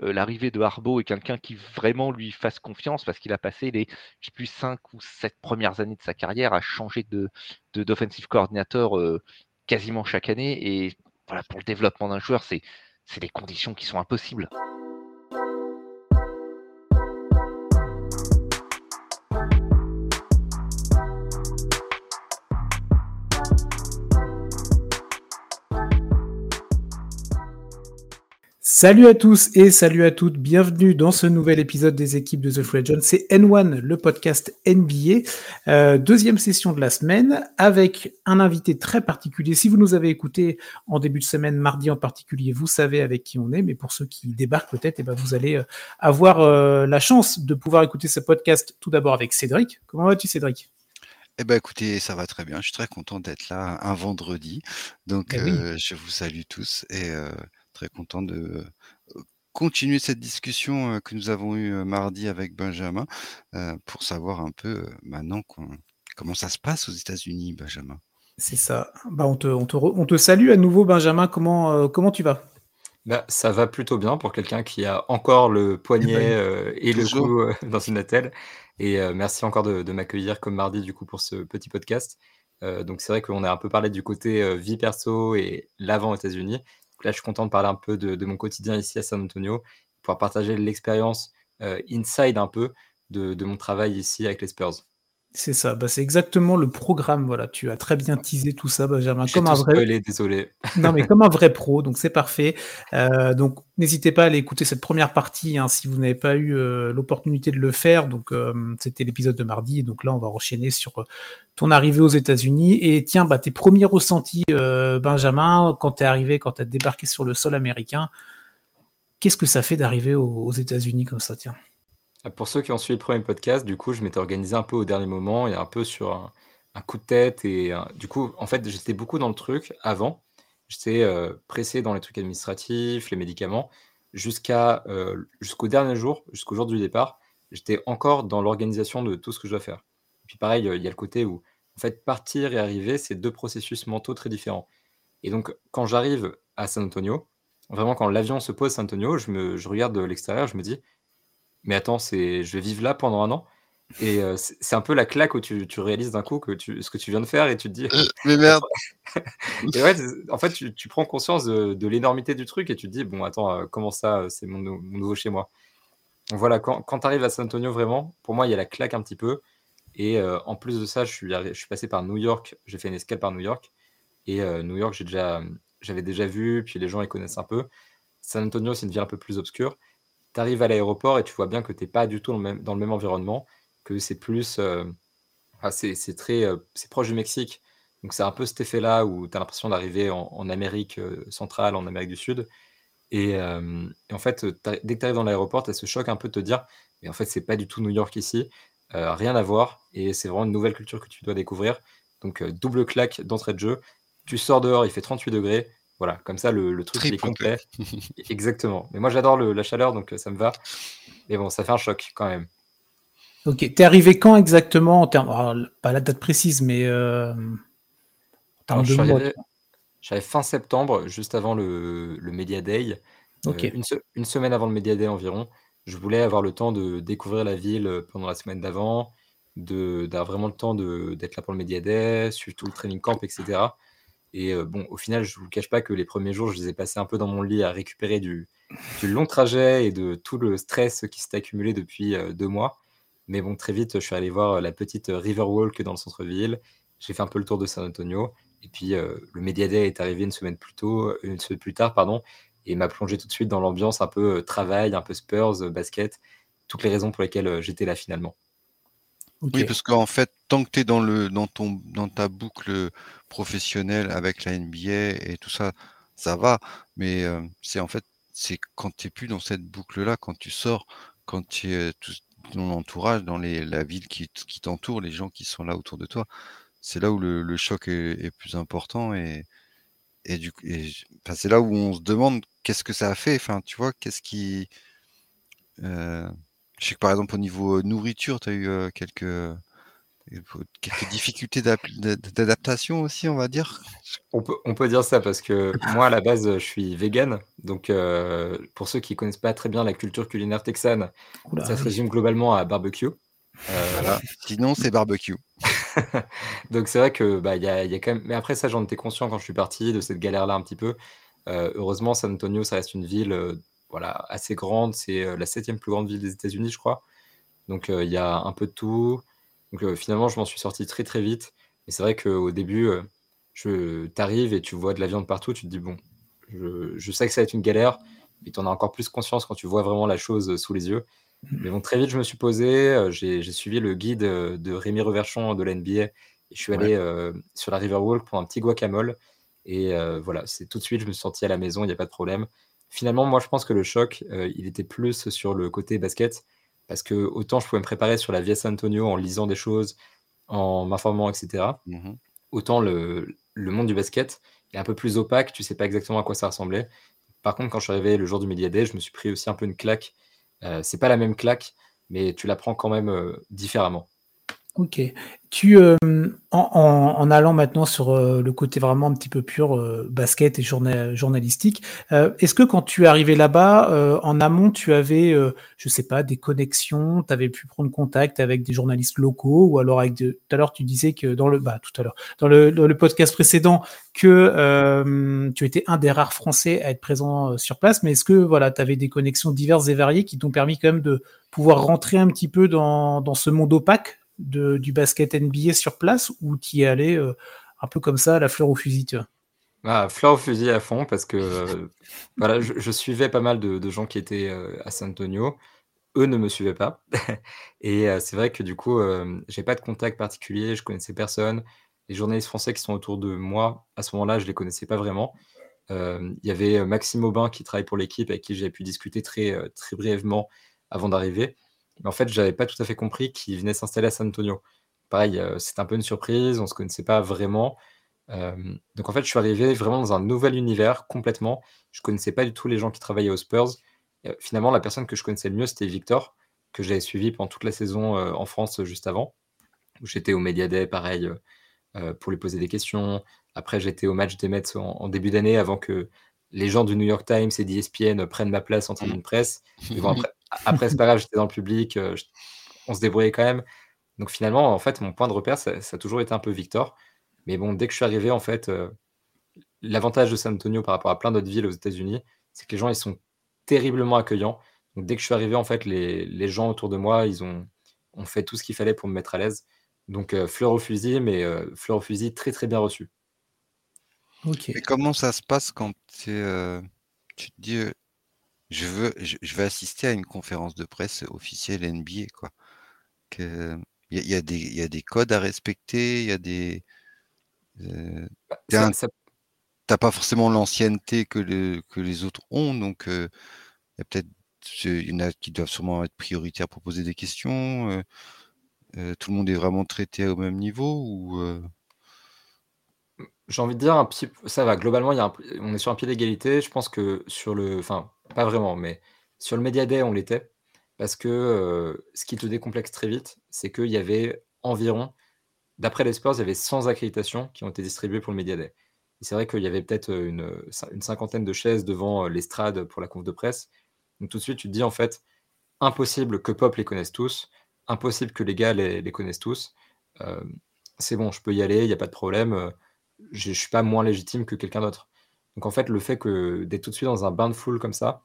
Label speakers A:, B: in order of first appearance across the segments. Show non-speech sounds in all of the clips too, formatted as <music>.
A: l'arrivée de Harbaugh est quelqu'un qui vraiment lui fasse confiance parce qu'il a passé les je plus 5 ou 7 premières années de sa carrière à changer de d'offensive coordinateur quasiment chaque année et voilà pour le développement d'un joueur c'est des conditions qui sont impossibles.
B: Salut à tous et salut à toutes, bienvenue dans ce nouvel épisode des équipes de The Free Agent. C'est N1, le podcast NBA, euh, deuxième session de la semaine avec un invité très particulier. Si vous nous avez écouté en début de semaine, mardi en particulier, vous savez avec qui on est, mais pour ceux qui débarquent peut-être, eh ben vous allez euh, avoir euh, la chance de pouvoir écouter ce podcast tout d'abord avec Cédric. Comment vas-tu Cédric?
C: Eh ben écoutez, ça va très bien. Je suis très content d'être là un vendredi. Donc, eh je vous salue tous et très content de continuer cette discussion que nous avons eue mardi avec Benjamin pour savoir un peu maintenant comment ça se passe aux États-Unis, Benjamin?
B: C'est ça. Bah, on, te, on, te on, te, salue à nouveau, Benjamin. Comment, comment tu vas?
D: Bah, Ça va plutôt bien pour quelqu'un qui a encore le poignet eh ben, et le cou dans une attelle. Et merci encore de, de m'accueillir comme mardi du coup pour ce petit podcast. donc c'est vrai qu'on a un peu parlé du côté vie perso et l'avant aux États-Unis là, je suis content de parler un peu de, mon quotidien ici à San Antonio, pouvoir partager l'expérience euh, inside un peu de, mon travail ici avec les Spurs.
B: C'est ça, bah, c'est exactement le programme. Voilà, tu as très bien teasé tout ça, Benjamin.
D: Comme un vrai. désolé.
B: non, mais comme <laughs> un vrai pro, donc c'est parfait. Euh, donc n'hésitez pas à aller écouter cette première partie hein, si vous n'avez pas eu euh, l'opportunité de le faire. Donc c'était l'épisode de mardi, donc là on va enchaîner sur ton arrivée aux États-Unis. Et tiens, bah, tes premiers ressentis, Benjamin, quand tu es arrivé, quand tu as débarqué sur le sol américain, qu'est-ce que ça fait d'arriver aux, aux États-Unis comme ça, tiens?
D: Pour ceux qui ont suivi le premier podcast, du coup, je m'étais organisé un peu au dernier moment et un peu sur un, coup de tête. Et du coup, en fait, j'étais beaucoup dans le truc avant. J'étais euh, pressé dans les trucs administratifs, les médicaments, jusqu'à euh, jusqu'au dernier jour, jusqu'au jour du départ. J'étais encore dans l'organisation de tout ce que je dois faire. Et puis pareil, il y a le côté où, en fait, partir et arriver, c'est deux processus mentaux très différents. Et donc, quand j'arrive à San Antonio, vraiment, quand l'avion se pose à San Antonio, je, je regarde de l'extérieur, je me dis, mais attends, c'est, je vais vivre là pendant un an. Et c'est un peu la claque où tu, tu réalises d'un coup que tu, ce que tu viens de faire et tu te dis.
C: Euh, mais merde. <laughs>
D: et ouais, en fait, tu, tu prends conscience de, de l'énormité du truc et tu te dis bon, attends, comment ça, c'est mon, mon, nouveau chez moi? Voilà, quand, quand tu arrives à San Antonio, vraiment, pour moi, il y a la claque un petit peu. Et en plus de ça, je suis, je suis passé par New York. J'ai fait une escale par New York. Et New York, j'ai déjà, j'avais déjà vu. Puis les gens, ils connaissent un peu. San Antonio, c'est une ville un peu plus obscure tu arrives à l'aéroport et tu vois bien que tu n'es pas du tout dans le, même, environnement, que c'est plus. Euh, c'est très. Euh, proche du Mexique. Donc c'est un peu cet effet-là où tu as l'impression d'arriver en, Amérique euh, centrale, en Amérique du Sud. Et, en fait, dès que tu arrives dans l'aéroport, tu as ce choc un peu de te dire, mais en fait, c'est pas du tout New York ici, rien à voir, et c'est vraiment une nouvelle culture que tu dois découvrir. Donc double claque d'entrée de jeu, tu sors dehors, il fait 38 degrés, voilà, comme ça, le, truc est complet. <laughs> Exactement. Mais moi, j'adore la chaleur, donc euh, ça me va. Mais bon, ça fait un choc quand même.
B: Ok, t'es arrivé quand exactement en termes, pas la date précise, mais euh,
D: en termes J'arrive fin septembre, juste avant le, le Media Day. Euh, ok. une, semaine avant le Media Day environ. Je voulais avoir le temps de découvrir la ville pendant la semaine d'avant, d'avoir vraiment le temps d'être là pour le Media Day, suivre tout le training camp, etc. Et bon, au final, je ne vous cache pas que les premiers jours, je les ai passés un peu dans mon lit à récupérer du, long trajet et de tout le stress qui s'est accumulé depuis deux mois. Mais bon, très vite, je suis allé voir la petite Riverwalk dans le centre-ville. J'ai fait un peu le tour de San Antonio. Et puis, le Media Day est arrivé une semaine plus tôt, une semaine plus tard, pardon, et m'a plongé tout de suite dans l'ambiance un peu travail, un peu Spurs, basket, toutes les raisons pour lesquelles j'étais là finalement.
C: Oui, parce qu'en fait, tant que tu es dans, le, dans, ton, dans ta boucle professionnelle avec la NBA et tout ça, ça va. Mais c'est en fait, c'est quand tu n'es plus dans cette boucle-là, quand tu sors, quand tu es tout ton entourage, dans les, la ville qui, qui t'entoure, les gens qui sont là autour de toi, c'est là où le, le choc est, est, plus important et, et du et, c'est là où on se demande qu'est-ce que ça a fait. Enfin, tu vois, qu'est-ce qui. Euh, je sais que par exemple, au niveau nourriture, tu as eu quelques, quelques difficultés d'adaptation aussi, on va dire?
D: On peut, on peut dire ça parce que moi, à la base, je suis vegan. Donc, euh, pour ceux qui connaissent pas très bien la culture culinaire texane, ça se résume globalement à barbecue.
C: Euh, Sinon, c'est barbecue. <laughs>
D: donc, c'est vrai que bah, y, a, y a quand même. Mais après, ça, j'en étais conscient quand je suis parti de cette galère-là un petit peu. Euh, heureusement, San Antonio, ça reste une ville voilà, assez grande. C'est la septième plus grande ville des États-Unis, je crois. Donc, il y a un peu de tout. Donc euh, finalement, je m'en suis sorti très très vite. Et c'est vrai qu'au début, euh, tu arrives et tu vois de la viande partout, tu te dis, bon, je, sais que ça va être une galère, mais tu en as encore plus conscience quand tu vois vraiment la chose sous les yeux. Mmh. Mais bon, très vite, je me suis posé, euh, j'ai suivi le guide de Rémi Reverchon de l'NBA et je suis allé sur la Riverwalk pour un petit guacamole. Et voilà, c'est tout de suite, je me suis senti à la maison, il n'y a pas de problème. Finalement, moi, je pense que le choc, il était plus sur le côté basket. Parce que autant je pouvais me préparer sur la vie à San Antonio en lisant des choses, en m'informant, etc. Mmh autant le, monde du basket est un peu plus opaque, tu sais pas exactement à quoi ça ressemblait. Par contre, quand je suis arrivé le jour du Day, je me suis pris aussi un peu une claque. Euh, c'est pas la même claque, mais tu l'apprends quand même euh, différemment.
B: Ok. Tu, euh, en, allant maintenant sur euh, le côté vraiment un petit peu pur euh, basket et journalistique, est-ce que quand tu es arrivé là-bas, en amont, tu avais, je sais pas, des connexions, tu avais pu prendre contact avec des journalistes locaux ou alors avec tout à l'heure tu disais que dans le, bah, tout à l'heure, dans le, podcast précédent que tu étais un des rares Français à être présent sur place, mais est-ce que voilà, tu avais des connexions diverses et variées qui t'ont permis quand même de pouvoir rentrer un petit peu dans ce monde opaque? Du basket NBA sur place ou tu y euh, un peu comme ça, la fleur au fusil
D: ah, fleur au fusil à fond parce que euh, voilà, je, suivais pas mal de, gens qui étaient euh, à San Antonio. Eux ne me suivaient pas. <laughs> Et c'est vrai que du coup, j'ai pas de contact particulier, je connaissais personne. Les journalistes français qui sont autour de moi, à ce moment-là, je les connaissais pas vraiment. Il y avait Maxime Aubin qui travaille pour l'équipe avec qui j'ai pu discuter très, très brièvement avant d'arriver. Mais en fait, j'avais pas tout à fait compris qu'il venait s'installer à San Antonio. Pareil, euh, c'était un peu une surprise, on se connaissait pas vraiment. Euh, donc en fait, je suis arrivé vraiment dans un nouvel univers complètement. Je connaissais pas du tout les gens qui travaillaient aux Spurs. Euh, finalement, la personne que je connaissais le mieux, c'était Victor, que j'avais suivi pendant toute la saison en France juste avant. J'étais au Media Day, pareil, pour lui poser des questions. Après, j'étais au match des Mets en, début d'année avant que les gens du New York Times et d'ESPN prennent ma place en tribune presse. <laughs> après, après c'est pas grave, j'étais dans le public, euh, on se débrouillait quand même. Donc finalement, en fait, mon point de repère, ça, a toujours été un peu Victor. Mais bon, dès que je suis arrivé, en fait, euh, l'avantage de San Antonio par rapport à plein d'autres villes aux États-Unis, c'est que les gens, ils sont terriblement accueillants. Donc dès que je suis arrivé, en fait, les, gens autour de moi, ils ont, ont fait tout ce qu'il fallait pour me mettre à l'aise. Donc euh, fleur au fusil, mais fleur au fusil très très bien reçu.
C: Et comment ça se passe quand tu te dis je veux, je, vais assister à une conférence de presse officielle NBA, quoi. Que, il y, a des, il y a des codes à respecter, il y a des. Euh, bah, t'as pas forcément l'ancienneté que, le, que les autres ont, donc il y a peut-être il y en a qui doivent sûrement être prioritaires pour poser des questions. tout le monde est vraiment traité au même niveau ou
D: J'ai envie de dire un petit, ça va. Globalement, y a on est sur un pied d'égalité. Je pense que sur le, enfin, pas vraiment, mais sur le Media Day, on l'était. Parce que euh, ce qui te décomplexe très vite, c'est qu'il y avait environ, d'après les sports, il y avait 100 accréditations qui ont été distribuées pour le Media Day. C'est vrai qu'il y avait peut-être une, une, cinquantaine de chaises devant euh, l'estrade pour la conf de presse. Donc tout de suite, tu te dis en fait, impossible que Pop les connaisse tous, impossible que les gars les, connaissent tous. Euh, c'est bon, je peux y aller, il n'y a pas de problème. Je ne suis pas moins légitime que quelqu'un d'autre. Donc en fait, le fait que d'être tout de suite dans un bain de foule comme ça,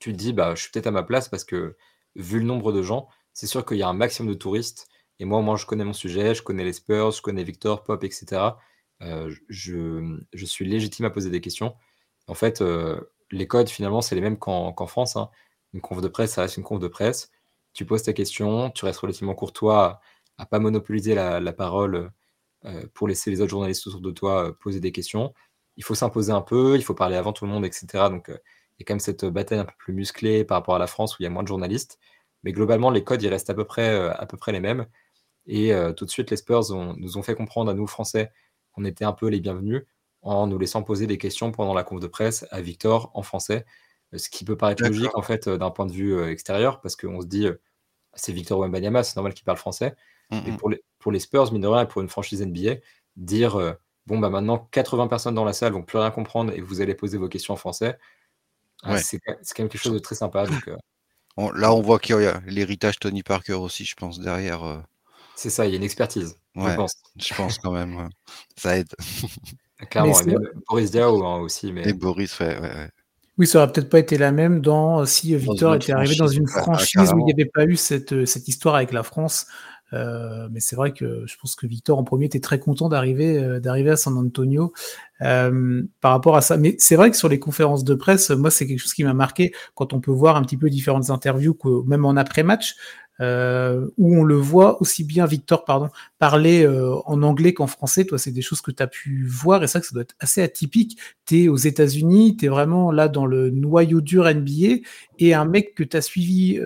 D: tu te dis, bah, je suis peut-être à ma place parce que vu le nombre de gens, c'est sûr qu'il y a un maximum de touristes. Et moi, moi, je connais mon sujet, je connais les Spurs, je connais Victor, Pop, etc. Euh, je, suis légitime à poser des questions. En fait, euh, les codes, finalement, c'est les mêmes qu'en France. Hein. Une conf de presse, ça reste une conf de presse. Tu poses ta question, tu restes relativement courtois à, ne pas monopoliser la, parole euh, pour laisser les autres journalistes autour de toi poser des questions il faut s'imposer un peu, il faut parler avant tout le monde, etc. Donc, y a quand même cette bataille un peu plus musclée par rapport à la France où il y a moins de journalistes. Mais globalement, les codes, ils restent à peu près, euh, à peu près les mêmes. Et euh, tout de suite, les Spurs nous ont fait comprendre à nous, Français, qu'on était un peu les bienvenus en nous laissant poser des questions pendant la conf de presse à Victor en français. Ce qui peut paraître logique, en fait, d'un point de vue extérieur, parce qu'on se dit, c'est Victor Wembanyama, c'est normal qu'il parle français. Mais pour les, pour les Spurs, mine de rien, et pour une franchise NBA, dire euh, bon, bah maintenant 80 personnes dans la salle vont plus rien comprendre et vous allez poser vos questions en français, c'est quand même quelque chose de très sympa.
C: Euh. là, on voit qu'il y a l'héritage Tony Parker aussi, je pense, derrière. Euh.
D: C'est ça, il y a une expertise. je pense.
C: Je pense quand même. Ça aide. <laughs>
D: Clairement, et Boris Diaw hein, aussi. Mais...
C: Et Boris, ouais, ouais.
B: Oui, ça aurait peut-être pas été la même dans si Victor était arrivé dans une franchise où il n'y avait pas eu cette, cette histoire avec la France euh, mais c'est vrai que je pense que Victor en premier était très content d'arriver euh, d'arriver à San Antonio euh, par rapport à ça. Mais c'est vrai que sur les conférences de presse, moi c'est quelque chose qui m'a marqué quand on peut voir un petit peu différentes interviews, même en après-match, où on le voit aussi bien Victor pardon parler en anglais qu'en français. Toi, c'est des choses que tu as pu voir et ça que ça doit être assez atypique. Tu es aux États-Unis, tu es vraiment là dans le noyau dur NBA et un mec que tu as suivi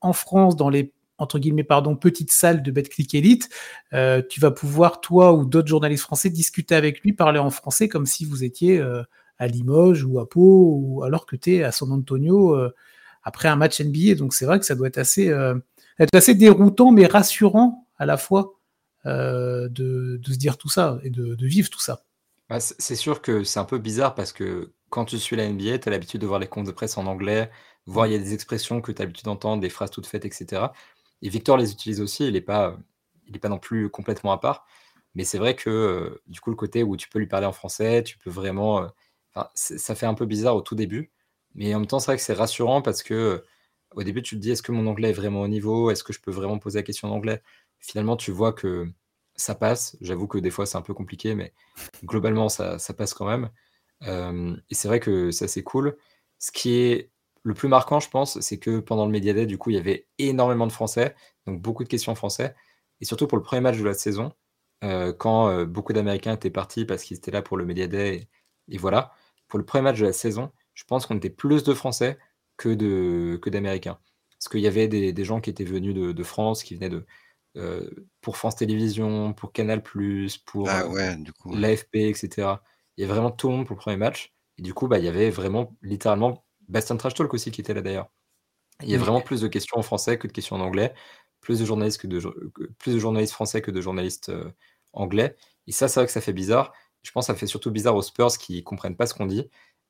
B: en France dans les entre guillemets, pardon, petite salle de BetClick Elite, euh, tu vas pouvoir, toi ou d'autres journalistes français, discuter avec lui, parler en français comme si vous étiez euh, à Limoges ou à Pau, ou alors que tu es à San Antonio euh, après un match NBA. Donc c'est vrai que ça doit être assez, être assez déroutant, mais rassurant à la fois de, se dire tout ça et de, vivre tout ça.
D: Bah, c'est sûr que c'est un peu bizarre parce que quand tu suis la NBA, tu as l'habitude de voir les comptes de presse en anglais, voir il y a des expressions que tu as l'habitude d'entendre, des phrases toutes faites, etc. Et Victor les utilise aussi, il n'est pas, il pas non plus complètement à part. Mais c'est vrai que euh, du coup, le côté où tu peux lui parler en français, tu peux vraiment. Euh, ça fait un peu bizarre au tout début. Mais en même temps, c'est vrai que c'est rassurant parce que euh, au début, tu te dis est-ce que mon anglais est vraiment au niveau? Est-ce que je peux vraiment poser la question en anglais? Finalement, tu vois que ça passe. J'avoue que des fois, c'est un peu compliqué, mais globalement, ça, ça passe quand même. et c'est vrai que ça, c'est cool. Ce qui est le plus marquant, je pense, c'est que pendant le Media Day, du coup, il y avait énormément de Français, donc beaucoup de questions en français. Et surtout pour le premier match de la saison, euh, quand euh, beaucoup d'Américains étaient partis parce qu'ils étaient là pour le Media Day. Et, voilà, pour le premier match de la saison, je pense qu'on était plus de Français que d'Américains. Parce qu'il y avait des, gens qui étaient venus de, France, qui venaient de euh, pour France Télévisions, pour Canal+, pour
C: ah ouais, du coup,
D: l'AFP, etc. Il y avait vraiment tout le monde pour le premier match. Et du coup, bah, il y avait vraiment littéralement Bastien Trash Talk aussi qui était là d'ailleurs. Il y a vraiment plus de questions en français que de questions en anglais, plus de journalistes, que de, plus de journalistes français que de journalistes euh, anglais. Et ça, c'est vrai que ça fait bizarre. Je pense que ça fait surtout bizarre aux Spurs qui comprennent pas ce qu'on dit.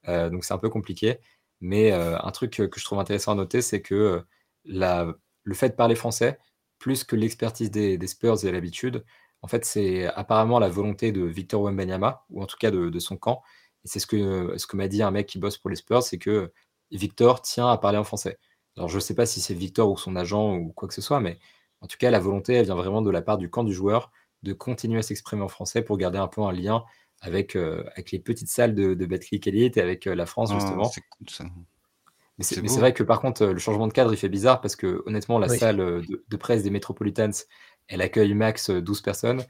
D: Euh, donc c'est un peu compliqué. Mais euh, un truc que je trouve intéressant à noter, c'est que la, le fait de parler français, plus que l'expertise des, Spurs et l'habitude, en fait, c'est apparemment la volonté de Victor Wembanyama, ou en tout cas de, de son camp, et c'est ce que, ce que m'a dit un mec qui bosse pour les Spurs, c'est que Victor tient à parler en français. Alors je ne sais pas si c'est Victor ou son agent ou quoi que ce soit, mais en tout cas, la volonté, elle vient vraiment de la part du camp du joueur de continuer à s'exprimer en français pour garder un peu un lien avec, euh, avec les petites salles de, de Betclic Elite et avec euh, la France, ah, justement. c'est cool ça. Mais c'est vrai que par contre, le changement de cadre, il fait bizarre parce que honnêtement, la salle de, presse des Metropolitans, elle accueille max 12 euh, personnes.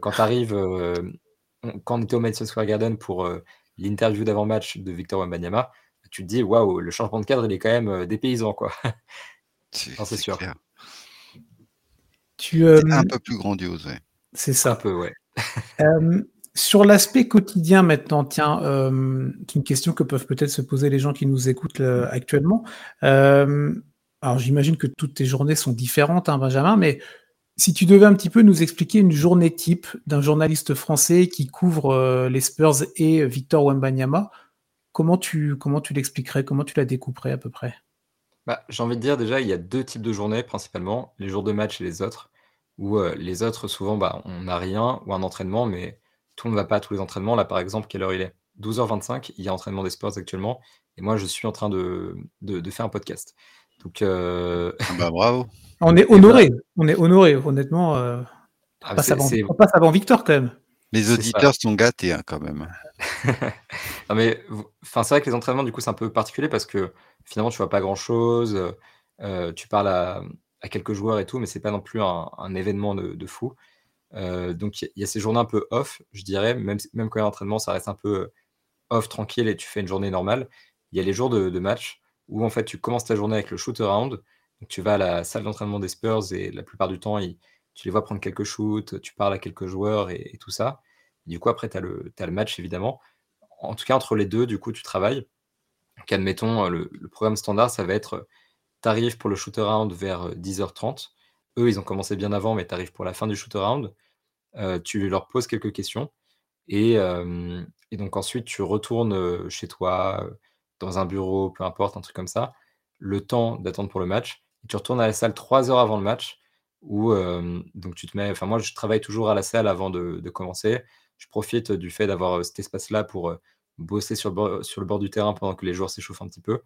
D: quand tu arrives, quand on était au Madison Square Garden pour l'interview d'avant-match de Victor Wembanyama, tu te dis, waouh, le changement de cadre, il est quand même euh, dépaysant, quoi. <laughs> c'est sûr.
C: Tu, euh, un peu plus grandiose, ouais.
B: C'est ça.
D: Un peu, ouais. <laughs>
B: Euh, sur l'aspect quotidien maintenant, tiens, c'est une question que peuvent peut-être se poser les gens qui nous écoutent actuellement. alors j'imagine que toutes tes journées sont différentes, hein, Benjamin, mais si tu devais un petit peu nous expliquer une journée type d'un journaliste français qui couvre les Spurs et Victor Wembanyama, Comment tu, comment tu l'expliquerais? Comment tu la découperais à peu près?
D: Bah, J'ai envie de dire déjà, il y a deux types de journées principalement, les jours de match et les autres. Où euh, les autres, souvent, bah, on n'a rien ou un entraînement, mais tout ne va pas à tous les entraînements. Là, par exemple, quelle heure il est? 12h25, il y a entraînement des sports actuellement, et moi, je suis en train de, de, faire un podcast. Donc, euh,
C: ah bah, bravo. <laughs>
B: On est honoré, on est honoré, honnêtement. Euh, ah, on, passe avant, Victor quand même.
C: Les auditeurs sont gâtés hein, quand même. <laughs>
D: non mais, c'est vrai que les entraînements, du coup, c'est un peu particulier parce que finalement, tu vois pas grand-chose. Euh, tu parles à, quelques joueurs et tout, mais c'est pas non plus un, événement de, fou. Euh, donc, il y, a ces journées un peu off, je dirais, même, même quand il y a l'entraînement, ça reste un peu off, tranquille et tu fais une journée normale. Il y a les jours de, match où en fait, tu commences ta journée avec le shoot around. Tu vas à la salle d'entraînement des Spurs et la plupart du temps, tu les vois prendre quelques shoots, tu parles à quelques joueurs et tout ça. Du coup, après, tu as, le match, évidemment. En tout cas, entre les deux, du coup, tu travailles. Admettons, euh, le, programme standard, ça va être, tu arrives pour le shoot-around vers 10h30. eux, ils ont commencé bien avant, mais tu arrives pour la fin du shoot around. tu leur poses quelques questions et, et donc ensuite tu retournes chez toi, dans un bureau, peu importe, un truc comme ça, le temps d'attendre pour le match. Et tu retournes à la salle trois heures avant le match où donc tu te mets. Enfin, moi, je travaille toujours à la salle avant de, commencer. Je profite du fait d'avoir cet espace-là pour bosser sur le, bord, du terrain pendant que les joueurs s'échauffent un petit peu.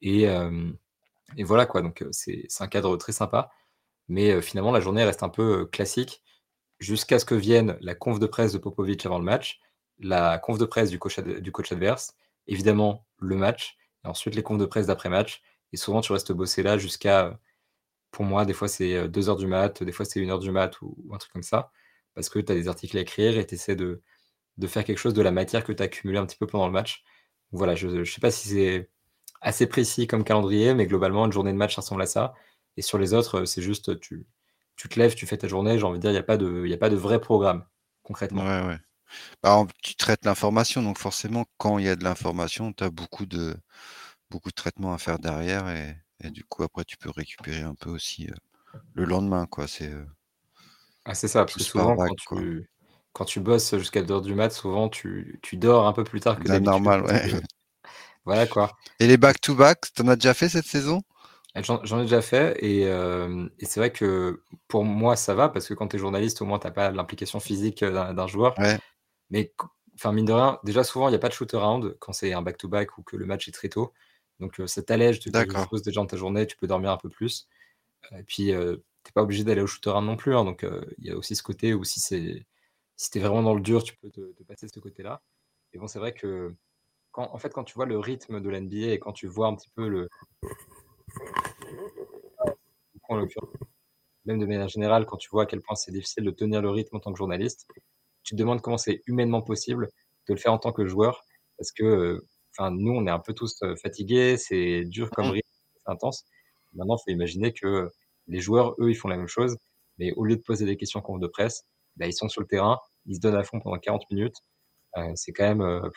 D: Et, voilà quoi. Donc, c'est un cadre très sympa. Mais finalement, la journée reste un peu classique jusqu'à ce que vienne la conf de presse de Popovic avant le match, la conf de presse du coach, adverse, évidemment le match, et ensuite les confs de presse d'après-match. Et souvent, tu restes bossé là jusqu'à, pour moi, des fois c'est 2 heures du mat, des fois c'est 1 heure du mat ou, un truc comme ça, parce que tu as des articles à écrire et tu essaies de, de, faire quelque chose de la matière que tu as accumulée un petit peu pendant le match. voilà, je ne sais pas si c'est assez précis comme calendrier, mais globalement, une journée de match ressemble à ça. Et sur les autres, c'est juste, tu, tu te lèves, tu fais ta journée, j'ai envie de dire, il n'y a, pas de, vrai programme, concrètement.
C: Ouais, ouais. Bah, tu traites l'information, donc forcément, quand il y a de l'information, tu as beaucoup de, beaucoup traitements à faire derrière, et, du coup, après, tu peux récupérer un peu aussi le lendemain. quoi. C'est
D: ah, c'est ça, parce que souvent, quand, tu, quand tu bosses jusqu'à 2h du mat, souvent, tu, tu dors un peu plus tard que
C: d'habitude. normal, ouais. <laughs>
D: Voilà quoi.
C: Et les back-to-back, tu en as déjà fait cette saison?
D: J'en ai déjà fait et, c'est vrai que pour moi ça va parce que quand tu es journaliste au moins tu pas l'implication physique d'un joueur. Mais enfin mine de rien, déjà souvent il n'y a pas de shoot around quand c'est un back-to-back ou que le match est très tôt. Donc ça t'allège quelque chose déjà dans ta journée, tu peux dormir un peu plus. Et puis t'es pas obligé d'aller au shoot around non plus. Hein, donc il y a aussi ce côté où si c'est si tu es vraiment dans le dur, tu peux te, te passer ce côté-là. Et bon, c'est vrai que quand, en fait, quand tu vois le rythme de l'NBA et quand tu vois un petit peu le, même de manière générale, quand tu vois à quel point c'est difficile de tenir le rythme en tant que journaliste, tu te demandes comment c'est humainement possible de le faire en tant que joueur, parce que enfin, nous, on est un peu tous fatigués, c'est dur comme mmh. rythme, c'est intense. Maintenant, il faut imaginer que les joueurs, eux, ils font la même chose, mais au lieu de poser des questions en de presse, bah, ils sont sur le terrain, ils se donnent à fond pendant 40 minutes. Euh, c'est quand même,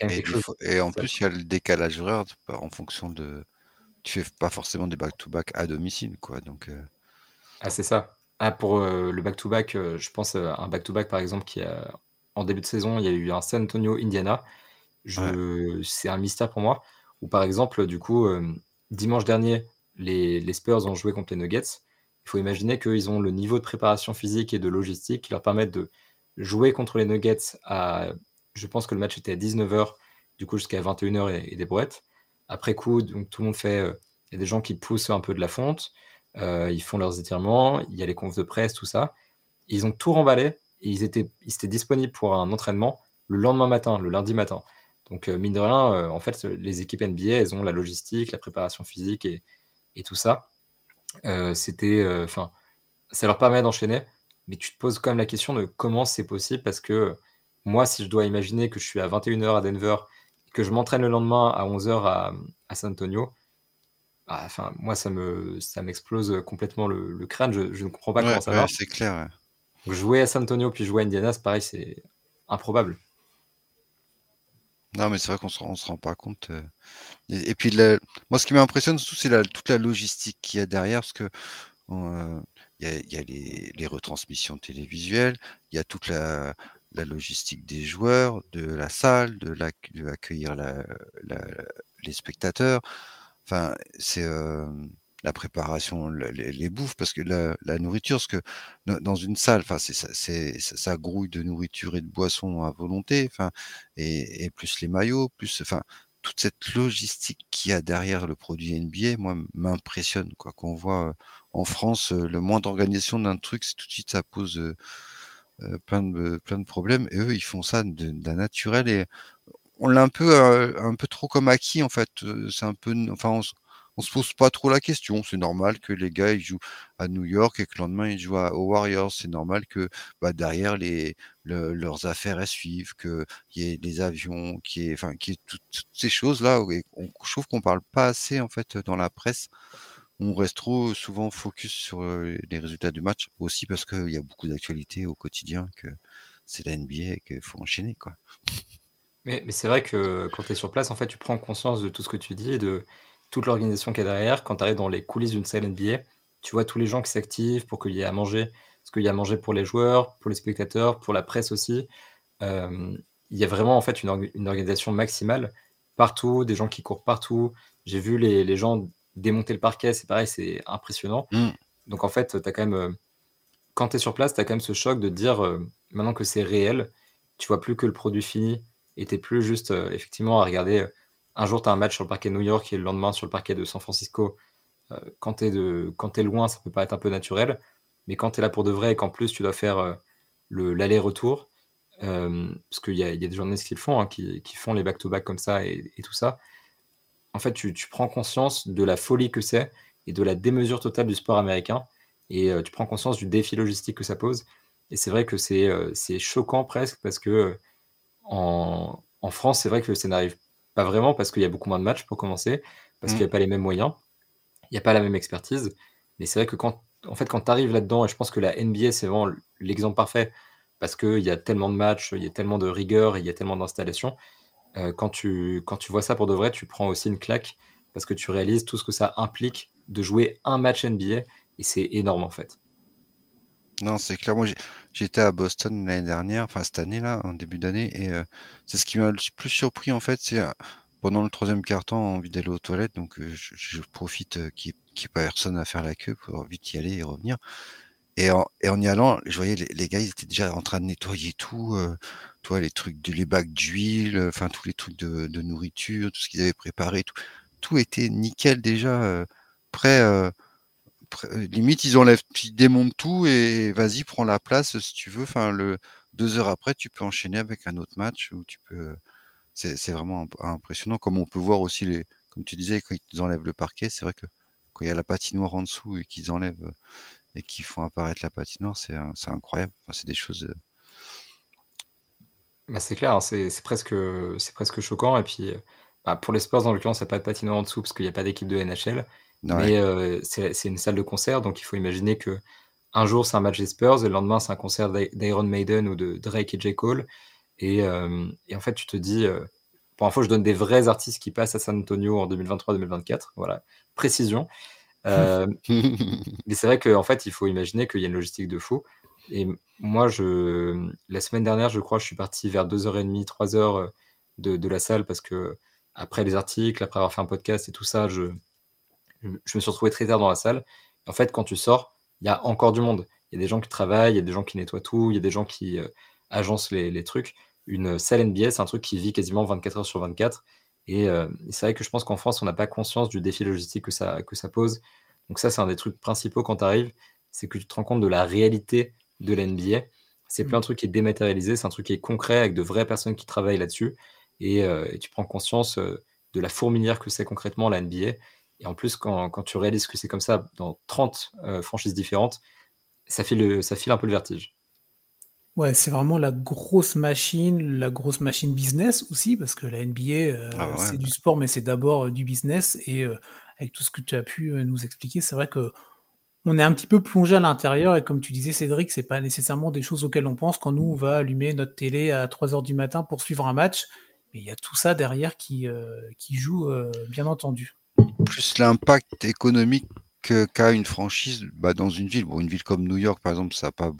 C: et, et en plus, il y a le décalage horaire en fonction de, tu fais pas forcément des back-to-back à domicile, quoi. Donc, euh.
D: Ah, c'est ça. Ah, pour euh, le back-to-back, euh, je pense à un back-to-back, par exemple, qui a, en début de saison, il y a eu un San Antonio, Indiana. Je, C'est un mystère pour moi. Ou par exemple, du coup, dimanche dernier, les, Spurs ont joué contre les Nuggets. Il faut imaginer qu'ils ont le niveau de préparation physique et de logistique qui leur permettent de jouer contre les Nuggets à. Je pense que le match était à 19h, du coup, jusqu'à 21h et, et des brouettes. Après coup, donc tout le monde fait. Euh, il y a des gens qui poussent un peu de la fonte, euh, ils font leurs étirements, il y a les confs de presse, tout ça. Ils ont tout remballé et ils étaient, ils étaient disponibles pour un entraînement le lendemain matin, le lundi matin. Donc, euh, mine de rien, en fait, les équipes NBA, elles ont la logistique, la préparation physique et, et tout ça. C'était, enfin, ça leur permet d'enchaîner, mais tu te poses quand même la question de comment c'est possible parce que moi, si je dois imaginer que je suis à 21h à Denver que je m'entraîne le lendemain à 11h à, à San Antonio, bah, enfin, moi, ça me ça m'explose complètement le, crâne. Je, ne comprends pas comment ça va.
C: C'est clair.
D: jouer à San Antonio puis jouer à Indiana, c'est pareil, c'est improbable.
C: Non, mais c'est vrai qu'on ne se rend pas compte. Euh. Et, puis, moi, ce qui m'impressionne surtout, c'est toute la logistique qu'il y a derrière, parce que euh, il y a, les, retransmissions télévisuelles, il y a toute la, la logistique des joueurs, de la salle, de l'accueillir les spectateurs. Enfin, c'est la préparation, les, bouffes, parce que la, nourriture, parce que dans une salle, enfin, c'est ça, grouille de nourriture et de boissons à volonté, enfin, et, plus les maillots, plus, enfin, toute cette logistique qu'il y a derrière le produit NBA, moi, m'impressionne, quoi. Qu'on voit en France, le moins d'organisation d'un truc, tout de suite ça pose euh, plein, de, plein de problèmes. Et eux, ils font ça d'un naturel et on l'a un peu, euh, un peu trop comme acquis en fait. Euh, c'est un peu, enfin, on, on, se pose pas trop la question. C'est normal que les gars ils jouent à New York et que le lendemain ils jouent aux Warriors. C'est normal que bah, derrière les leurs affaires elles suivent, qu'il y ait des avions, qui est, enfin, qui toutes, ces choses là. on, je trouve qu'on parle pas assez en fait dans la presse on reste trop souvent focus sur les résultats du match, aussi parce qu'il y a beaucoup d'actualités au quotidien, que c'est la NBA et qu'il faut enchaîner. Quoi.
D: Mais, c'est vrai que quand tu es sur place, en fait, tu prends conscience de tout ce que tu dis toute l'organisation qu'il y a derrière. Quand tu arrives dans les coulisses d'une salle NBA, tu vois tous les gens qui s'activent pour qu'il y ait à manger, ce qu'il y a à manger pour les joueurs, pour les spectateurs, pour la presse aussi. il y a vraiment en fait une, organisation maximale partout, des gens qui courent partout. J'ai vu les, gens démonter le parquet, c'est pareil, c'est impressionnant. Mmh. Donc en fait, as quand même, quand tu es sur place, tu as quand même ce choc de dire maintenant que c'est réel, tu vois plus que le produit fini et tu plus juste effectivement à regarder. Un jour, tu as un match sur le parquet de New York et le lendemain sur le parquet de San Francisco. quand tu es, loin, ça peut pas être un peu naturel. Mais quand tu es là pour de vrai et qu'en plus tu dois faire l'aller-retour, parce qu'il y, a des journalistes qui le font, hein, qui, font les back-to-back comme ça et, tout ça, en fait, tu, prends conscience de la folie que c'est et de la démesure totale du sport américain. Et tu prends conscience du défi logistique que ça pose. Et c'est vrai que c'est choquant presque parce que en, France, c'est vrai que ça n'arrive pas vraiment parce qu'il y a beaucoup moins de matchs pour commencer, parce qu'il n'y a mmh. pas les mêmes moyens, il n'y a pas la même expertise. Mais c'est vrai que quand en fait, quand tu arrives là-dedans, et je pense que la NBA, c'est vraiment l'exemple parfait, parce qu'il y a tellement de matchs, il y a tellement de rigueur, il y a tellement d'installations. Euh, quand, tu, quand tu vois ça pour de vrai, tu prends aussi une claque, parce que tu réalises tout ce que ça implique de jouer un match NBA, et c'est énorme en fait.
C: Non, c'est clair. Moi, j'étais à Boston l'année dernière, enfin cette année-là, en début d'année, et euh, c'est ce qui m'a le plus surpris en fait, c'est pendant le troisième quart-temps, envie d'aller aux toilettes, donc je, profite qu'il n'y ait pas personne à faire la queue pour vite y aller et revenir. Et en, y allant, je voyais les, gars, ils étaient déjà en train de nettoyer tout, toi, les trucs, de, les bacs d'huile, enfin tous les trucs de, nourriture, tout ce qu'ils avaient préparé, tout, tout était nickel déjà, prêt. Limite, ils enlèvent, ils démontent tout et vas-y, prends la place si tu veux. Enfin, le deux heures après, tu peux enchaîner avec un autre match où tu peux c'est vraiment impressionnant. Comme on peut voir aussi, les, comme tu disais, quand ils enlèvent le parquet, c'est vrai que quand il y a la patinoire en dessous et qu'ils enlèvent euh, et qu'ils font apparaître la patinoire, c'est incroyable. c'est des choses. Euh
D: bah, c'est clair, hein, c'est presque, presque choquant. Et puis, euh, bah, pour les sports, dans l'occurrence, il n'y a pas de patinoire en dessous parce qu'il n'y a pas d'équipe de NHL. Mais c'est une salle de concert, donc il faut imaginer que un jour c'est un match des Spurs, et le lendemain c'est un concert d'Iron Maiden ou de Drake et J. Cole. Et, en fait, tu te dis, pour info, je donne des vrais artistes qui passent à San Antonio en 2023-2024. Voilà, précision. <laughs> mais c'est vrai qu'en fait, il faut imaginer qu'il y a une logistique de fou. Et moi, je, la semaine dernière, je crois, je suis parti vers 2h30, 3h de, de la salle parce que après les articles, après avoir fait un podcast et tout ça, je, je me suis retrouvé très tard dans la salle. En fait, quand tu sors, il y a encore du monde. Il y a des gens qui travaillent, il y a des gens qui nettoient tout, il y a des gens qui agencent les, les trucs une salle NBA, c'est un truc qui vit quasiment 24 heures sur 24. Euh, et, c'est vrai que je pense qu'en France, on n'a pas conscience du défi logistique que ça, que ça pose. Donc ça, c'est un des trucs principaux quand tu arrives, c'est que tu te rends compte de la réalité de la NBA. C'est plus un truc qui est dématérialisé, c'est un truc qui est concret avec de vraies personnes qui travaillent là-dessus. Et, euh, tu prends conscience euh, de la fourmilière que c'est concrètement la NBA. Et en plus, quand, tu réalises que c'est comme ça dans 30 franchises différentes, ça file, ça file un peu le vertige.
B: Ouais, c'est vraiment la grosse machine, la grosse machine business aussi, parce que la NBA, euh, ah c'est du sport, mais c'est d'abord euh, du business. Et euh, avec tout ce que tu as pu nous expliquer, c'est vrai que on est un petit peu plongé à l'intérieur. Et comme tu disais, Cédric, c'est pas nécessairement des choses auxquelles on pense quand nous, on va allumer notre télé à 3 heures du matin pour suivre un match. Mais il y a tout ça derrière qui, qui joue, bien entendu.
C: Plus l'impact économique qu'a une franchise bah, dans une ville. Bon, une ville comme New York, par exemple, ça n'a pas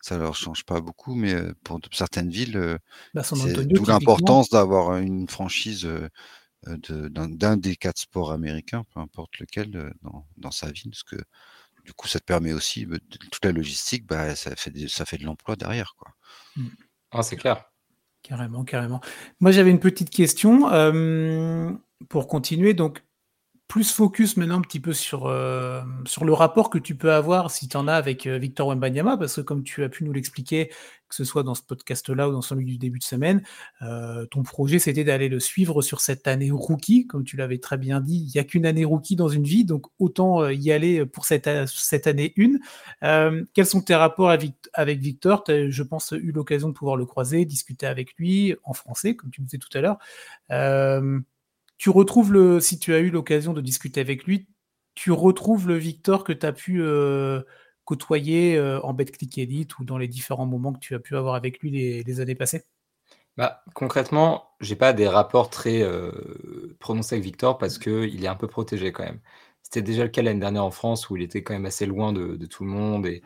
C: ça leur change pas beaucoup, mais pour certaines villes, bah, c'est d'où l'importance d'avoir une franchise d'un des quatre sports américains, peu importe lequel, dans, sa ville, parce que du coup, ça te permet aussi, bah, toute la logistique, bah, ça, fait ça fait de l'emploi derrière. Quoi.
D: Mmh. Ah, c'est clair.
B: Carrément, carrément. Moi, j'avais une petite question pour continuer. Donc, plus focus maintenant un petit peu sur, euh, sur le rapport que tu peux avoir, si tu en as, avec euh, Victor Wembanyama, parce que comme tu as pu nous l'expliquer, que ce soit dans ce podcast-là ou dans celui du début de semaine, euh, ton projet c'était d'aller le suivre sur cette année rookie, comme tu l'avais très bien dit, il n'y a qu'une année rookie dans une vie, donc autant y aller pour cette, cette année une. quels sont tes rapports avec, avec Victor? Tu as, je pense, eu l'occasion de pouvoir le croiser, discuter avec lui en français, comme tu me disais tout à l'heure tu retrouves le, si tu as eu l'occasion de discuter avec lui, tu retrouves le Victor que tu as pu euh, côtoyer euh, en BetClick Elite ou dans les différents moments que tu as pu avoir avec lui les, années passées?
D: Bah, Concrètement, j'ai pas des rapports très euh, prononcés avec Victor parce qu'il est un peu protégé quand même. C'était déjà le cas l'année dernière en France où il était quand même assez loin de, tout le monde et,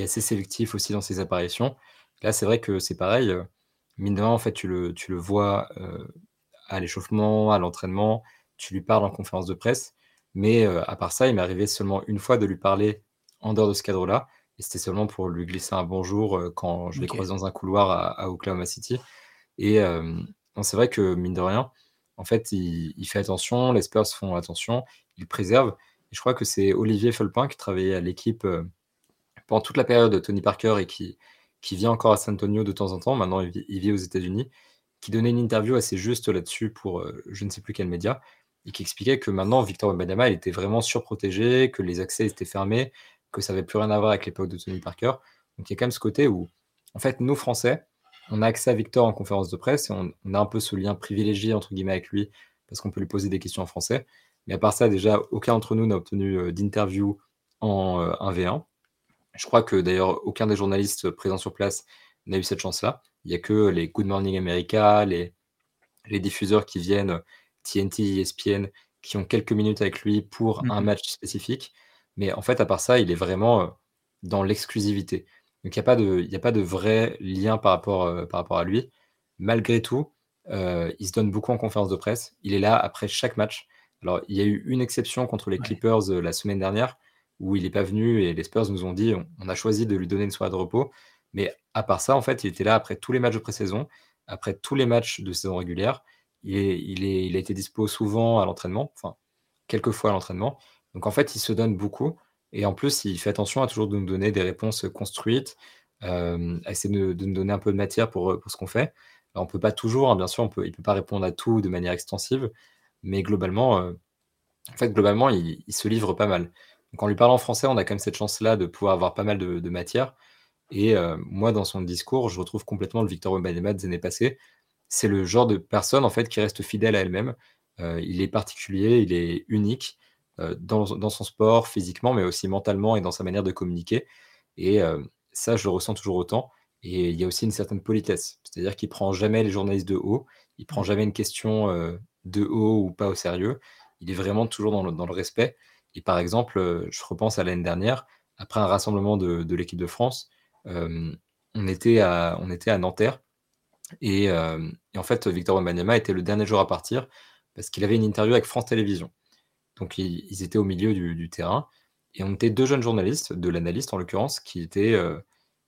D: assez sélectif aussi dans ses apparitions. Là, c'est vrai que c'est pareil. Euh, mine de rien, en fait, tu le, tu le vois à l'échauffement, à l'entraînement, tu lui parles en conférence de presse. Mais euh, à part ça, il m'est arrivé seulement une fois de lui parler en dehors de ce cadre-là. Et c'était seulement pour lui glisser un bonjour quand je l'ai croisé dans un couloir à, Oklahoma City. Et c'est vrai que, mine de rien, en fait, il, fait attention, les Spurs font attention, il préserve. Et je crois que c'est Olivier Felpin qui travaillait à l'équipe euh, pendant toute la période de Tony Parker et qui, qui vient encore à San Antonio de temps en temps. Maintenant, il vit, aux États-Unis, qui donnait une interview assez juste là-dessus pour euh, je ne sais plus quel média et qui expliquait que maintenant, Victor Wembanyama, il était vraiment surprotégé, que les accès étaient fermés, que ça n'avait plus rien à voir avec l'époque de Tony Parker. Donc il y a quand même ce côté où, en fait, nous, Français, on a accès à Victor en conférence de presse et on, a un peu ce lien privilégié entre guillemets avec lui parce qu'on peut lui poser des questions en français. Mais à part ça, déjà, aucun d'entre nous n'a obtenu euh, d'interview en 1v1. Euh, Je crois que d'ailleurs, aucun des journalistes présents sur place n'a eu cette chance-là. Il n'y a que les Good Morning America, les, les diffuseurs qui viennent, TNT, ESPN, qui ont quelques minutes avec lui pour un mhm. match spécifique. Mais en fait, à part ça, il est vraiment euh, dans l'exclusivité. Donc il n'y a, pas de, a pas de vrai lien par rapport, euh, par rapport à lui. Malgré tout, euh, il se donne beaucoup en conférence de presse. Il est là après chaque match. Alors il y a eu une exception contre les Clippers euh, la semaine dernière où il n'est pas venu et les Spurs nous ont dit on, a choisi de lui donner une soirée de repos. Mais à part ça, en fait, il était là après tous les matchs de pré-saison, après tous les matchs de saison régulière. Il, est, il, est, il a été dispo souvent à l'entraînement, enfin quelques fois à l'entraînement. Donc en fait, il se donne beaucoup. Et en plus, il fait attention à toujours nous donner des réponses construites, euh, à essayer de, nous donner un peu de matière pour, pour ce qu'on fait. on ne peut pas toujours, hein, bien sûr, on peut, il ne peut pas répondre à tout de manière extensive, mais globalement, euh, en fait, globalement, il, se livre pas mal. Donc, en lui parlant français, on a quand même cette chance-là de pouvoir avoir pas mal de, matière. Et euh, moi, dans son discours, je retrouve complètement le Victor Wembanyama des années passées. C'est le genre de personne, en fait, qui reste fidèle à elle-même. il est particulier, il est unique. Euh, dans, son sport, physiquement, mais aussi mentalement et dans sa manière de communiquer. Et euh, ça, je le ressens toujours autant. Et il y a aussi une certaine politesse. C'est-à-dire qu'il prend jamais les journalistes de haut, il prend jamais une question euh, de haut ou pas au sérieux. Il est vraiment toujours dans le, respect. Et par exemple, je repense à l'année dernière, après un rassemblement de, l'équipe de France, on, était à, on était à Nanterre. Et, en fait, Victor Wembanyama était le dernier jour à partir parce qu'il avait une interview avec France Télévisions. Donc ils, étaient au milieu du, terrain. Et on était deux jeunes journalistes, de l'analyste en l'occurrence, qui étaient, euh,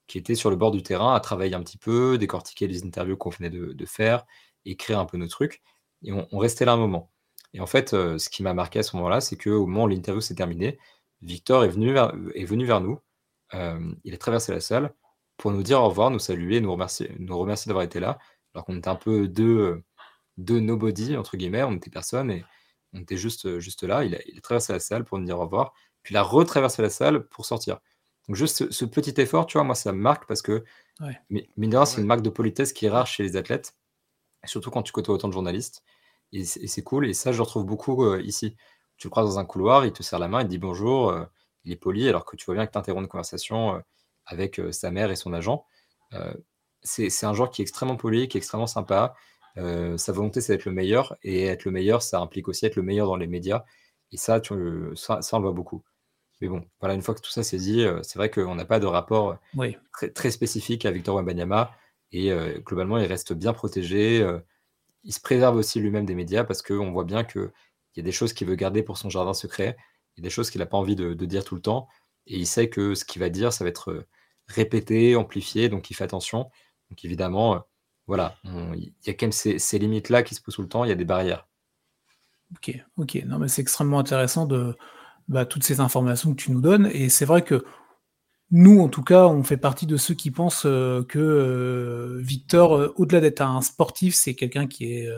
D: qui sur le bord du terrain à travailler un petit peu, décortiquer les interviews qu'on venait de, faire, écrire un peu nos trucs. Et on, restait là un moment. Et en fait, euh, ce qui m'a marqué à ce moment-là, c'est qu'au moment où l'interview s'est terminée, Victor est venu est venu vers nous. Euh, il a traversé la salle pour nous dire au revoir, nous saluer, nous remercier, nous remercier d'avoir été là. Alors qu'on était un peu deux, deux nobody, entre guillemets, on était personne. Et, on était juste, juste là. Il a, traversé la salle pour nous dire au revoir. Puis il a retraversé la salle pour sortir. Donc juste ce, petit effort, tu vois, moi ça me marque parce que, mais, mine c'est une marque de politesse qui est rare chez les athlètes, surtout quand tu côtoies autant de journalistes. Et c'est cool. Et ça, je le retrouve beaucoup ici. Tu le croises dans un couloir, il te serre la main, il te dit bonjour, il est poli, alors que tu vois bien que tu interromps une conversation avec sa mère et son agent. c'est un genre qui est extrêmement poli, qui est extrêmement sympa, euh, sa volonté, c'est d'être le meilleur. Et être le meilleur, ça implique aussi être le meilleur dans les médias. Et ça, tu, ça, ça on le voit beaucoup. Mais bon, voilà, une fois que tout ça c'est dit, euh, c'est vrai qu'on n'a pas de rapport très, très, spécifique à Victor Wembanyama. Et euh, globalement, il reste bien protégé. il se préserve aussi lui-même des médias parce qu'on voit bien qu'il y a des choses qu'il veut garder pour son jardin secret. Il y a des choses qu'il n'a pas envie de, dire tout le temps. Et il sait que ce qu'il va dire, ça va être répété, amplifié. Donc il fait attention. Donc évidemment, voilà, il y a quand même ces, limites-là qui se posent tout le temps, il y a des barrières.
B: Ok, ok. Non, mais c'est extrêmement intéressant de bah, toutes ces informations que tu nous donnes. Et c'est vrai que nous, en tout cas, on fait partie de ceux qui pensent euh, que euh, Victor, euh, au-delà d'être un sportif, c'est quelqu'un qui est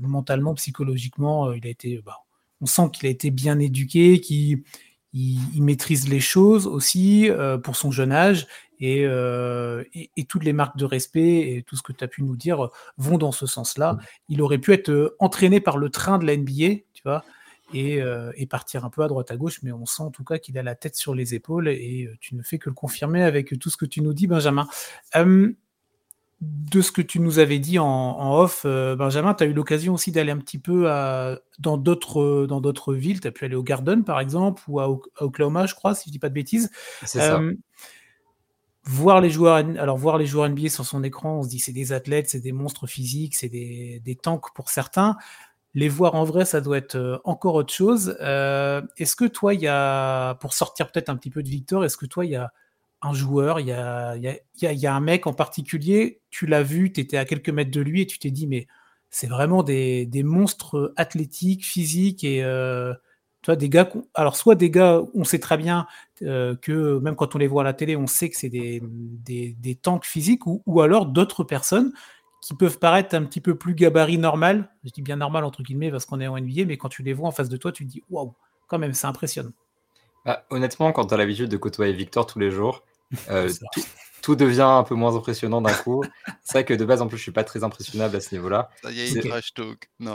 B: mentalement, psychologiquement, il a été, bah, on sent qu'il a été bien éduqué, qu'il il, maîtrise les choses aussi pour son jeune âge euh, et, toutes les marques de respect et tout ce que tu as pu nous dire vont dans ce sens-là. Il aurait pu être euh, entraîné par le train de la NBA, tu vois, et, euh, et, partir un peu à droite à gauche, mais on sent en tout cas qu'il a la tête sur les épaules et tu ne fais que le confirmer avec tout ce que tu nous dis, Benjamin. De ce que tu nous avais dit en, off, euh, Benjamin, tu as eu l'occasion aussi d'aller un petit peu dans d'autres villes. Tu as pu aller au Garden, par exemple, ou à, Oklahoma, je crois, si je dis pas de bêtises.
D: C'est ça. Euh,
B: voir les joueurs, alors voir les joueurs NBA sur son écran, on se dit c'est des athlètes, c'est des monstres physiques, c'est des, tanks pour certains. Les voir en vrai, ça doit être euh, encore autre chose. est-ce que toi, il y a, pour sortir peut-être un petit peu de Victor, est-ce que toi, il y a un joueur, il y a, y, y a, un mec en particulier, tu l'as vu, tu étais à quelques mètres de lui et tu t'es dit, mais c'est vraiment des, des, monstres athlétiques, physiques et euh, toi, des gars, alors soit des gars, on sait très bien euh, que même quand on les voit à la télé, on sait que c'est des, des, des, tanks physiques ou, ou alors d'autres personnes qui peuvent paraître un petit peu plus gabarit normal. Je dis bien normal entre guillemets parce qu'on est en NBA, mais quand tu les vois en face de toi, tu te dis waouh, quand même, c'est impressionnant.
D: Bah, honnêtement, quand tu as l'habitude de côtoyer Victor tous les jours, euh, tout, devient un peu moins impressionnant d'un coup. c'est vrai que de base, en plus, je suis pas très impressionnable à ce niveau-là.
C: Ça y est, trash talk. <laughs>
D: Non,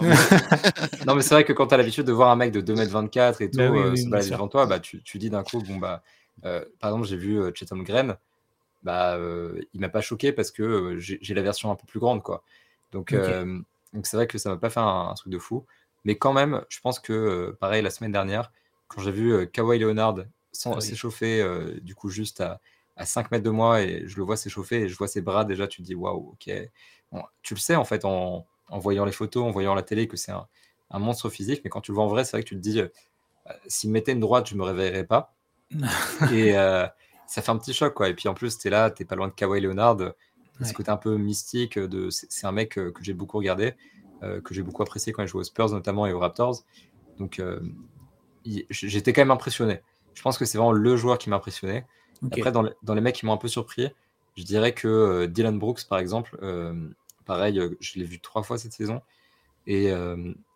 D: mais, c'est vrai que quand tu as l'habitude de voir un mec de 2m24 et tout bah euh, se balader devant toi, bah, tu, tu, dis d'un coup, bon, bah, euh, par exemple, j'ai vu Chetam Green, bah, il m'a pas choqué parce que j'ai la version un peu plus grande, quoi. Donc, donc c'est vrai que ça m'a pas fait un, truc de fou. Mais quand même, je pense que, pareil, la semaine dernière, quand j'ai vu Kawhi Leonard ah s'échauffer, du coup, juste à à 5 mètres de moi et je le vois s'échauffer et je vois ses bras déjà, tu te dis waouh, ok. tu le sais en fait en, voyant les photos, en voyant la télé que c'est un, monstre physique, mais quand tu le vois en vrai, c'est vrai que tu te dis euh, s'il mettait une droite, je me réveillerais pas. <laughs> et euh, ça fait un petit choc quoi. Et puis en plus, tu es là, tu pas loin de Kawhi Leonard, ce côté un peu mystique. de C'est un mec euh, que j'ai beaucoup regardé, que j'ai beaucoup apprécié quand il jouait aux Spurs notamment et aux Raptors. Donc j'étais quand même impressionné. Je pense que c'est vraiment le joueur qui m'a impressionné. Après, dans, les mecs qui m'ont un peu surpris, je dirais que euh, Dylan Brooks, par exemple, euh, pareil, euh, je l'ai vu trois fois cette saison. Et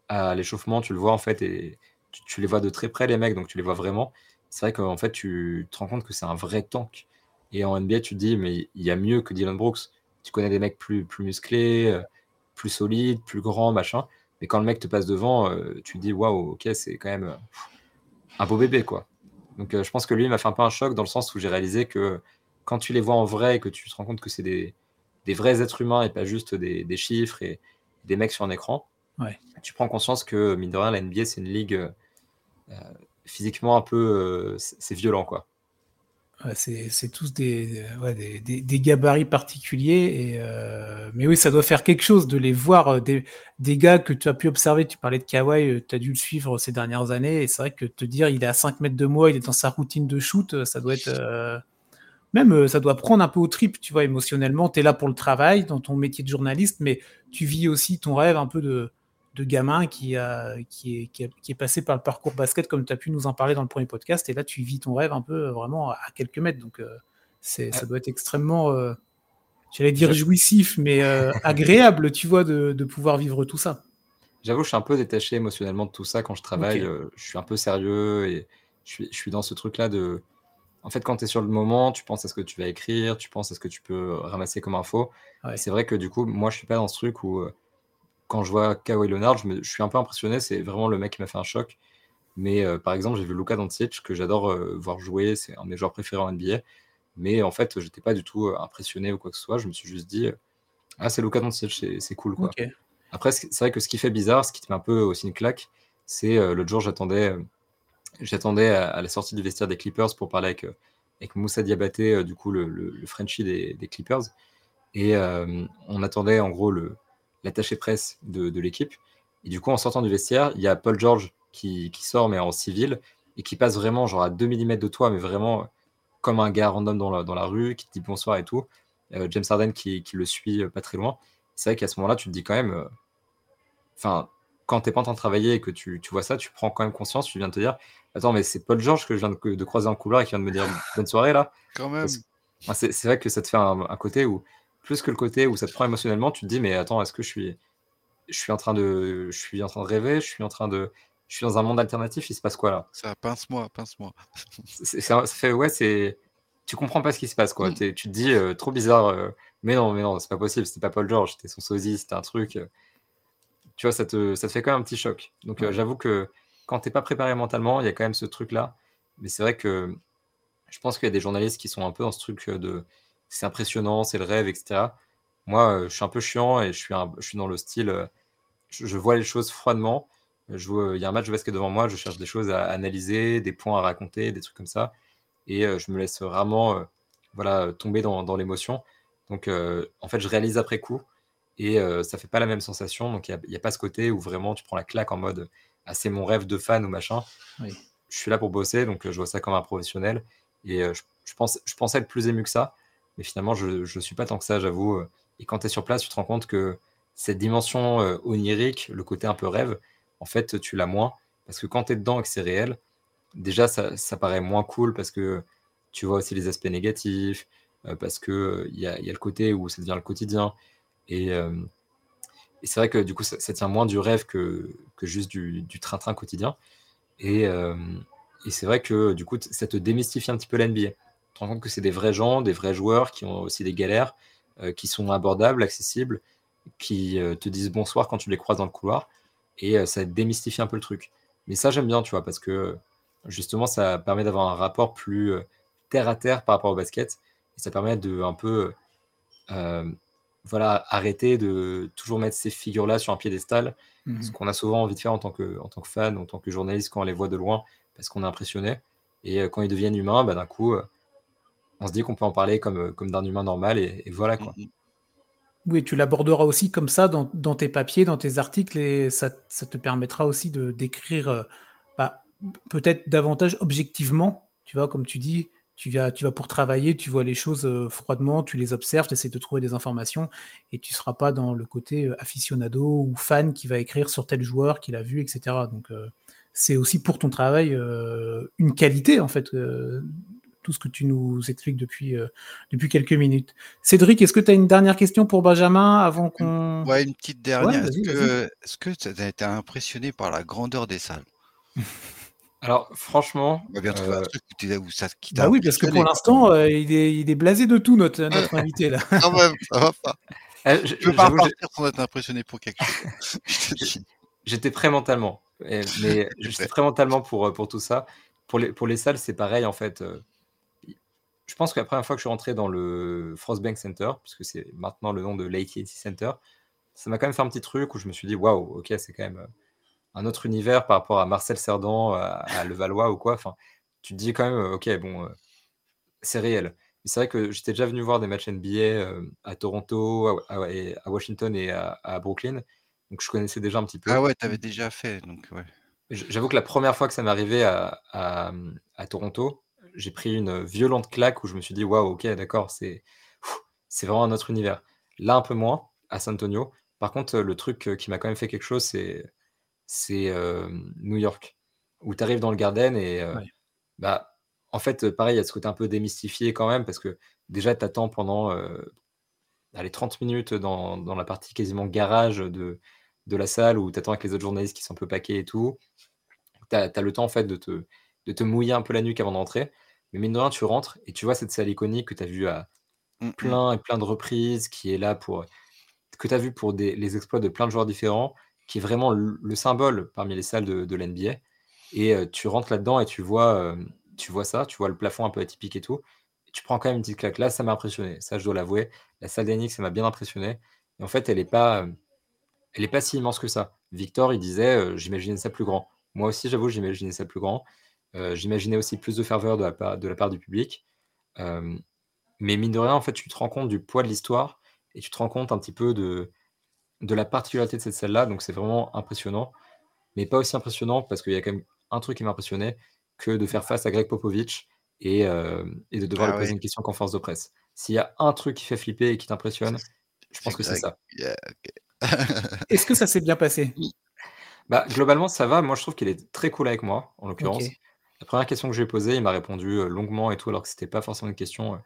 D: à l'échauffement, tu le vois en fait, et tu, les vois de très près, les mecs, donc tu les vois vraiment. C'est vrai qu'en fait, tu te rends compte que c'est un vrai tank. Et en NBA, tu te dis, mais il y a mieux que Dylan Brooks. Tu connais des mecs plus, plus musclés, plus solides, plus grands, machin. Mais quand le mec te passe devant, tu te dis, waouh, ok, c'est quand même un beau bébé, quoi. Donc euh, je pense que lui m'a fait un peu un choc dans le sens où j'ai réalisé que quand tu les vois en vrai et que tu te rends compte que c'est des, vrais êtres humains et pas juste des, chiffres et des mecs sur un écran, tu prends conscience que, mine de rien, la NBA, c'est une ligue euh, physiquement un peu. Euh, c'est violent, quoi
B: c'est tous des, gabarits particuliers. Et, euh, mais oui, ça doit faire quelque chose de les voir, euh, des, des gars que tu as pu observer. Tu parlais de Kawhi, euh, tu as dû le suivre ces dernières années. Et c'est vrai que te dire il est à 5 mètres de moi, il est dans sa routine de shoot, ça doit être. même, ça doit prendre un peu au trip, tu vois, émotionnellement. Tu es là pour le travail, dans ton métier de journaliste, mais tu vis aussi ton rêve un peu de, de gamin qui, a, qui, est, qui, est, passé par le parcours basket, comme tu as pu nous en parler dans le premier podcast. Et là, tu vis ton rêve un peu euh, vraiment à quelques mètres. Donc, euh, c'est, ça doit être extrêmement, euh, j'allais dire jouissif, mais agréable, tu vois, de, de, pouvoir vivre tout ça.
D: J'avoue, je suis un peu détaché émotionnellement de tout ça quand je travaille. je suis un peu sérieux et je suis, je suis dans ce truc-là de. En fait, quand tu es sur le moment, tu penses à ce que tu vas écrire, tu penses à ce que tu peux ramasser comme info. C'est vrai que du coup, moi, je suis pas dans ce truc où quand je vois Kawhi Leonard, je, suis un peu impressionné. C'est vraiment le mec qui m'a fait un choc. Mais euh, par exemple, j'ai vu Luka Doncic, que j'adore euh, voir jouer. C'est un de mes joueurs préférés en NBA. Mais en fait, j'étais pas du tout euh, impressionné ou quoi que ce soit. Je me suis juste dit, ah, c'est Luka Doncic, c'est cool. Quoi. Après, c'est vrai que ce qui fait bizarre, ce qui te met un peu aussi une claque, c'est l'autre jour, j'attendais j'attendais à, la sortie du vestiaire des Clippers pour parler avec, avec Moussa Diabaté, du coup, le, le, Frenchie des, des, Clippers. Et on attendait en gros le, l'attaché presse de, l'équipe. Et du coup, en sortant du vestiaire, il y a Paul George qui, sort, mais en civil, et qui passe vraiment genre à 2 mm de toi, mais vraiment comme un gars random dans la, dans la rue, qui te dit bonsoir et tout. Euh, James Harden qui, le suit euh, pas très loin. C'est vrai qu'à ce moment-là, tu te dis quand même. Euh, enfin, quand tu n'es pas en train de travailler et que tu, vois ça, tu prends quand même conscience, tu viens de te dire Attends, mais c'est Paul George que je viens de, croiser en couloir et qui vient de me dire bonne soirée là.
C: Quand même.
D: C'est vrai que ça te fait un côté où plus que le côté où ça te prend émotionnellement, tu te dis mais attends, est-ce que je suis je suis en train de je suis en train de rêver, je suis en train de je suis dans un monde alternatif, il se passe quoi là?
C: Ça pince-moi, pince-moi.
D: ça, fait ouais, c'est tu comprends pas ce qui se passe quoi. Mm. Tu te dis euh, trop bizarre euh, mais non, mais non, c'est pas possible, c'était pas Paul George, c'était son sosie, c'était un truc euh. tu vois, ça te, ça te fait quand même un petit choc. Donc j'avoue que quand t'es pas préparé mentalement, il y a quand même ce truc là. Mais c'est vrai que je pense qu'il y a des journalistes qui sont un peu dans ce truc de c'est impressionnant, c'est le rêve, etc. moi, je suis un peu chiant et je suis, je suis dans le style, je, vois les choses froidement. Je il y a un match de basket devant moi, je cherche des choses à analyser, des points à raconter, des trucs comme ça. Et je me laisse vraiment voilà, tomber dans, l'émotion. Donc, en fait, je réalise après coup et ça fait pas la même sensation. Donc, il n'y a, pas ce côté où vraiment tu prends la claque en mode ah, c'est mon rêve de fan ou machin. Je suis là pour bosser, donc je vois ça comme un professionnel. Et je, je, pense, je pensais être plus ému que ça, mais finalement, je ne suis pas tant que ça, j'avoue. Et quand tu es sur place, tu te rends compte que cette dimension onirique, le côté un peu rêve, en fait, tu l'as moins. Parce que quand tu es dedans et que c'est réel, déjà, ça, ça, paraît moins cool parce que tu vois aussi les aspects négatifs, parce qu'il il y, a, y, a le côté où ça devient le quotidien. Et, et c'est vrai que du coup, ça, tient moins du rêve que, que juste du train-train quotidien. Et, et c'est vrai que du coup, ça te démystifie un petit peu l'NBA. Tu te rends compte que c'est des vrais gens, des vrais joueurs qui ont aussi des galères, qui sont abordables, accessibles, qui te disent bonsoir quand tu les croises dans le couloir. Et ça démystifie un peu le truc. Mais ça, j'aime bien, tu vois, parce que justement, ça permet d'avoir un rapport plus terre à terre par rapport au basket. Et ça permet de un peu voilà, arrêter de toujours mettre ces figures-là sur un piédestal. Mmh ce qu'on a souvent envie de faire en tant, que, en tant que fan, en tant que journaliste, quand on les voit de loin, parce qu'on est impressionné. Et quand ils deviennent humains, bah, d'un coup, on se dit qu'on peut en parler comme, comme d'un humain normal. Et, voilà quoi. Mmh
B: oui, tu l'aborderas aussi comme ça dans, dans, tes papiers, dans tes articles, et ça, ça te permettra aussi de d'écrire bah, peut-être davantage objectivement, tu vois, comme tu dis, tu vas, tu vas pour travailler, tu vois les choses euh, froidement, tu les observes, tu essaies de trouver des informations et tu ne seras pas dans le côté euh, aficionado ou fan qui va écrire sur tel joueur qu'il a vu, etc. Donc euh, c'est aussi pour ton travail une qualité en fait. Tout ce que tu nous expliques depuis, depuis quelques minutes. Cédric, est-ce que tu as une dernière question pour Benjamin avant qu'on.
C: Ouais, une petite dernière. est-ce que tu as été impressionné par la grandeur des salles? <laughs>
D: Alors, franchement.
C: On va bien trouver un euh, truc où,
B: ça qui Bah oui, parce que pour l'instant, euh, il, est, il est blasé de tout, notre, <laughs> notre invité, là.
C: Non, même, ça va pas. <laughs> Euh, je peux pas partir sans être impressionné pour quelque chose.
D: J'étais prêt mentalement. Mais j'étais prêt mentalement pour, pour tout ça. Pour les, pour les salles, c'est pareil, en fait. Je pense que la première fois que je suis rentré dans le Frostbank Center, puisque c'est maintenant le nom de l'AT&T Center, ça m'a quand même fait un petit truc où je me suis dit, waouh, ok, c'est quand même un autre univers par rapport à Marcel Cerdan, à, Levallois ou quoi. Enfin, tu te dis quand même, ok, bon, euh, c'est réel. C'est vrai que j'étais déjà venu voir des matchs NBA euh, à Toronto, à, à, Washington et à, Brooklyn. Donc je connaissais déjà un petit peu.
C: Ah ouais, tu avais déjà fait. Donc ouais.
D: J'avoue que la première fois que ça m'est arrivé à, à, Toronto, j'ai pris une violente claque où je me suis dit, waouh, ok, d'accord, c'est c'est vraiment un autre univers. Là, un peu moins, à San Antonio. Par contre, le truc qui m'a quand même fait quelque chose, c'est c'est New York, où tu arrives dans le Garden et bah, en fait, pareil, il y a ce côté un peu démystifié quand même, parce que déjà, tu attends pendant allez, 30 minutes dans, dans, la partie quasiment garage de, de la salle, où tu attends avec les autres journalistes qui sont un peu paqués et tout. Tu as, le temps, en fait, de te, de te mouiller un peu la nuque avant d'entrer. Mais mine de rien, tu rentres et tu vois cette salle iconique que tu as vue à mmh, mmh. plein et plein de reprises, qui est là pour que tu as vu pour des, les exploits de plein de joueurs différents, qui est vraiment le, symbole parmi les salles de, de l'NBA. Et tu rentres là-dedans et tu vois, tu vois ça, tu vois le plafond un peu atypique et tout. Et tu prends quand même une petite claque. Là, ça m'a impressionné. Ça, je dois l'avouer. La salle d'Enix, ça m'a bien impressionné. Et en fait, elle n'est pas, elle est pas si immense que ça. Victor, il disait, j'imaginais ça plus grand. Moi aussi, j'avoue, j'imaginais ça plus grand. J'imaginais aussi plus de ferveur de la part, de la part du public. mais mine de rien, en fait, tu te rends compte du poids de l'histoire et tu te rends compte un petit peu de, de la particularité de cette salle-là. Donc c'est vraiment impressionnant. Mais pas aussi impressionnant parce qu'il y a quand même un truc qui m'a impressionné que de faire face à Greg Popovich et, euh, de devoir ah lui poser une question conférence de presse. S'il y a un truc qui fait flipper et qui t'impressionne, je pense que c'est ça. <laughs>
B: Est-ce que ça s'est bien passé?
D: Bah, Globalement, ça va. Moi, je trouve qu'il est très cool avec moi, en l'occurrence. La première question que j'ai posée, il m'a répondu euh, longuement et tout, alors que c'était pas forcément une question euh,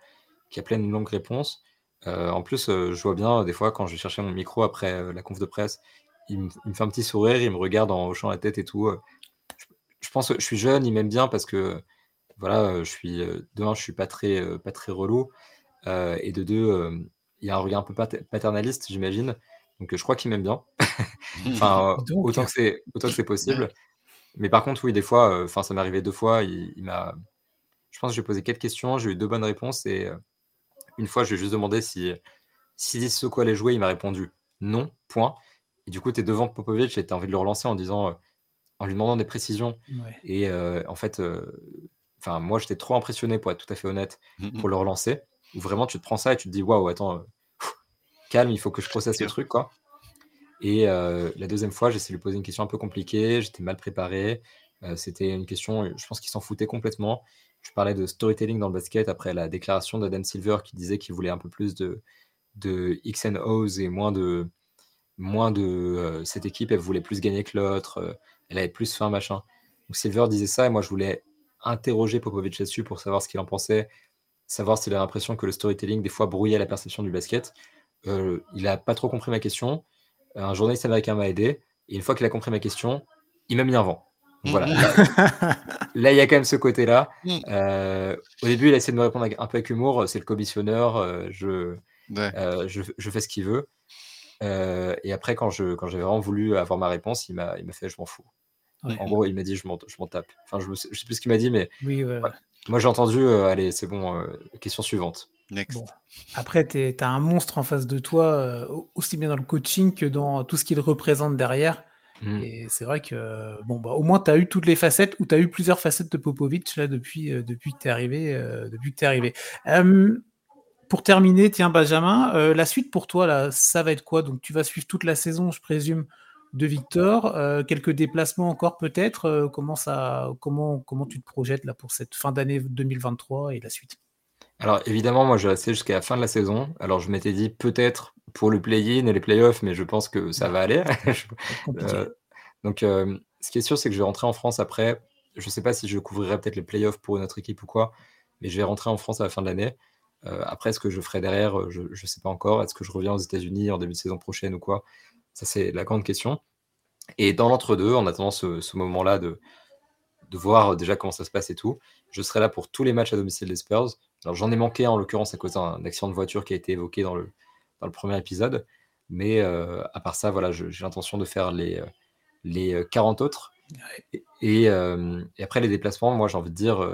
D: qui appelait une longue réponse. Euh, en plus, euh, je vois bien, des fois, quand je vais chercher mon micro après la conf de presse, il me, fait un petit sourire, il me regarde en hochant la tête et tout. Je, pense que je suis jeune, il m'aime bien parce que, voilà, je suis, de un, je suis pas très, pas très relou, et de deux, il y a un regard un peu paternaliste, j'imagine. Donc, je crois qu'il m'aime bien. <laughs> enfin, <laughs> autant que c'est, autant que c'est possible. Mais par contre, oui, des fois, enfin, ça m'est arrivé deux fois. Il, il m'a, je pense que j'ai posé quatre questions, j'ai eu deux bonnes réponses et une fois, je lui ai juste demandé si, Si Sissoko allait jouer, il m'a répondu non, point. Et du coup, tu es devant Popovic et tu as envie de le relancer en disant, euh, en lui demandant des précisions. Et euh, en fait, enfin, moi, j'étais trop impressionné, pour être tout à fait honnête, pour le relancer. Où vraiment, tu te prends ça et tu te dis, waouh, attends, calme, il faut que je processe le truc, quoi. Et la deuxième fois, j'ai essayé de lui poser une question un peu compliquée, j'étais mal préparé. C'était une question, je pense qu'il s'en foutait complètement. Je parlais de storytelling dans le basket après la déclaration d'Adam Silver qui disait qu'il voulait un peu plus de, de X and O's et moins de, moins de cette équipe, elle voulait plus gagner que l'autre, elle avait plus faim, machin. Donc Silver disait ça et moi je voulais interroger Popovic là-dessus pour savoir ce qu'il en pensait, savoir s'il a l'impression que le storytelling des fois brouillait la perception du basket. il n'a pas trop compris ma question un journaliste américain m'a aidé. Et une fois qu'il a compris ma question, il m'a mis un vent. Voilà. <laughs> Là, il y a quand même ce côté-là. Mm. Euh, au début, il a essayé de me répondre un peu avec humour. C'est le commissionneur. Euh, je, euh, je, je, fais ce qu'il veut. et après, quand j'ai quand vraiment voulu avoir ma réponse, il m'a fait je m'en fous. En gros, il m'a dit je m'en tape. Enfin, je ne sais plus ce qu'il m'a dit, mais
B: oui,
D: moi j'ai entendu allez, c'est bon, question suivante.
B: Après, tu as un monstre en face de toi, euh, aussi bien dans le coaching que dans tout ce qu'il représente derrière. Mmh. Et c'est vrai que, bon, bah, au moins, tu as eu toutes les facettes, ou tu as eu plusieurs facettes de Popovic là, depuis, euh, depuis que tu es arrivé. Euh, depuis que es arrivé. pour terminer, tiens, Benjamin, la suite pour toi, là, ça va être quoi? Donc, tu vas suivre toute la saison, je présume, de Victor. quelques déplacements encore, peut-être. comment, ça, comment, comment tu te projettes là, pour cette fin d'année 2023 et la suite?
D: Alors évidemment, moi je restais jusqu'à la fin de la saison. Alors je m'étais dit peut-être pour le play-in et les play-offs, mais je pense que ça va aller. <laughs> Euh, donc euh, ce qui est sûr, c'est que je vais rentrer en France après. Je ne sais pas si je couvrirai peut-être les play-offs pour une autre équipe ou quoi, mais je vais rentrer en France à la fin de l'année. Euh, après, ce que je ferai derrière, je ne sais pas encore. Est-ce que je reviens aux États-Unis en début de saison prochaine ou quoi? Ça, c'est la grande question. Et dans l'entre-deux, en attendant ce, moment-là de, de voir déjà comment ça se passe et tout, je serai là pour tous les matchs à domicile des Spurs. Alors j'en ai manqué en l'occurrence à cause d'un accident de voiture qui a été évoqué dans le, dans le premier épisode. Mais euh, à part ça, voilà, j'ai l'intention de faire les, euh, les 40 euh, autres. Et, après les déplacements, moi j'ai envie de dire,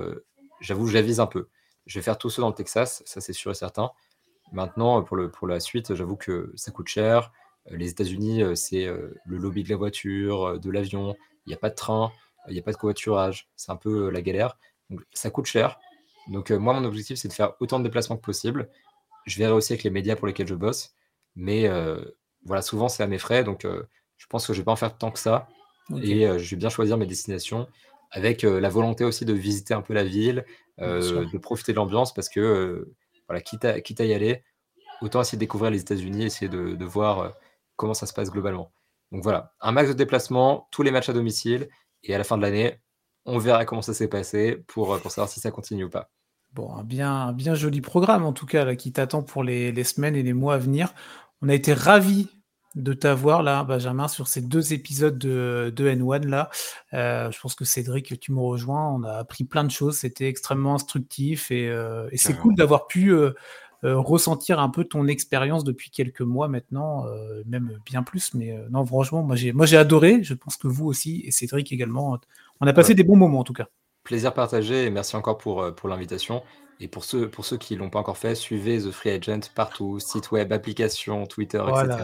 D: j'avoue, j'avise un peu. Je vais faire tous ceux dans le Texas, ça c'est sûr et certain. Maintenant, pour, le, pour la suite, j'avoue que ça coûte cher. Les États-Unis, c'est le lobby de la voiture, de l'avion, il n'y a pas de train, il n'y a pas de covoiturage, c'est un peu la galère. Donc ça coûte cher. Donc, euh, moi, mon objectif, c'est de faire autant de déplacements que possible. Je verrai aussi avec les médias pour lesquels je bosse. Mais euh, voilà, souvent, c'est à mes frais. Donc, euh, je pense que je ne vais pas en faire tant que ça. Et je vais bien choisir mes destinations avec la volonté aussi de visiter un peu la ville, de profiter de l'ambiance parce que, voilà, quitte à, quitte à, y aller, autant essayer de découvrir les États-Unis, essayer de, de voir comment ça se passe globalement. Donc voilà, un max de déplacements, tous les matchs à domicile, et à la fin de l'année, on verra comment ça s'est passé pour, pour savoir si ça continue ou pas.
B: Bon, un bien, bien joli programme en tout cas là, qui t'attend pour les, semaines et les mois à venir. On a été ravis de t'avoir là, Benjamin, sur ces deux épisodes de, de N1 là. Euh, je pense que Cédric, tu me rejoins. On a appris plein de choses. C'était extrêmement instructif et, euh, c'est cool d'avoir pu euh, ressentir un peu ton expérience depuis quelques mois maintenant, même bien plus. Mais non, franchement, moi j'ai, moi j'ai adoré. Je pense que vous aussi et Cédric également. On a passé des bons moments en tout cas.
D: Plaisir partagé et merci encore pour, euh, pour l'invitation. Et pour ceux, pour ceux qui ne l'ont pas encore fait, suivez The Free Agent partout, site web, application, Twitter, etc.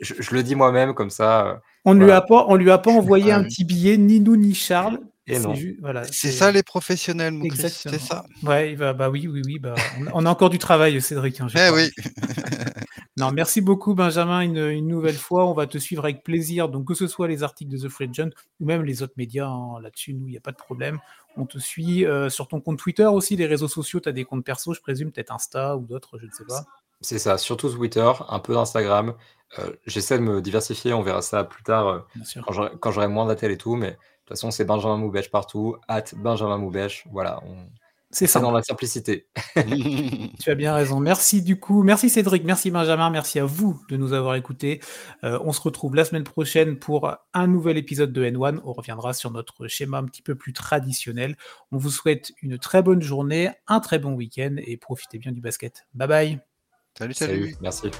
D: Je, le dis moi-même comme ça.
B: Euh, on ne lui, a pas, on lui a pas envoyé un petit billet, ni nous ni Charles.
C: C'est ça les professionnels, c'est ça.
B: Ouais, bah, bah, oui, oui, oui. Bah, on, a encore du travail, Cédric. Hein,
C: eh oui. <laughs>
B: non, merci beaucoup, Benjamin, une, nouvelle fois. On va te suivre avec plaisir. Donc, que ce soit les articles de The Free Agent ou même les autres médias, hein, là-dessus, nous, il n'y a pas de problème. On te suit euh, sur ton compte Twitter aussi, les réseaux sociaux. Tu as des comptes perso, je présume, peut-être Insta ou d'autres, je ne sais pas.
D: C'est ça, surtout Twitter, un peu d'Instagram. Euh, j'essaie de me diversifier, on verra ça plus tard euh, quand j'aurai moins d'attels et tout, mais de toute façon, c'est Benjamin Moubèche partout, at Benjamin Moubèche. Voilà, c'est ça. dans la simplicité. <laughs>
B: tu as bien raison. Merci du coup. Merci Cédric, merci Benjamin, merci à vous de nous avoir écoutés. Euh, on se retrouve la semaine prochaine pour un nouvel épisode de N1. On reviendra sur notre schéma un petit peu plus traditionnel. On vous souhaite une très bonne journée, un très bon week-end et profitez bien du basket. Bye bye.
C: Salut, salut.
D: salut merci.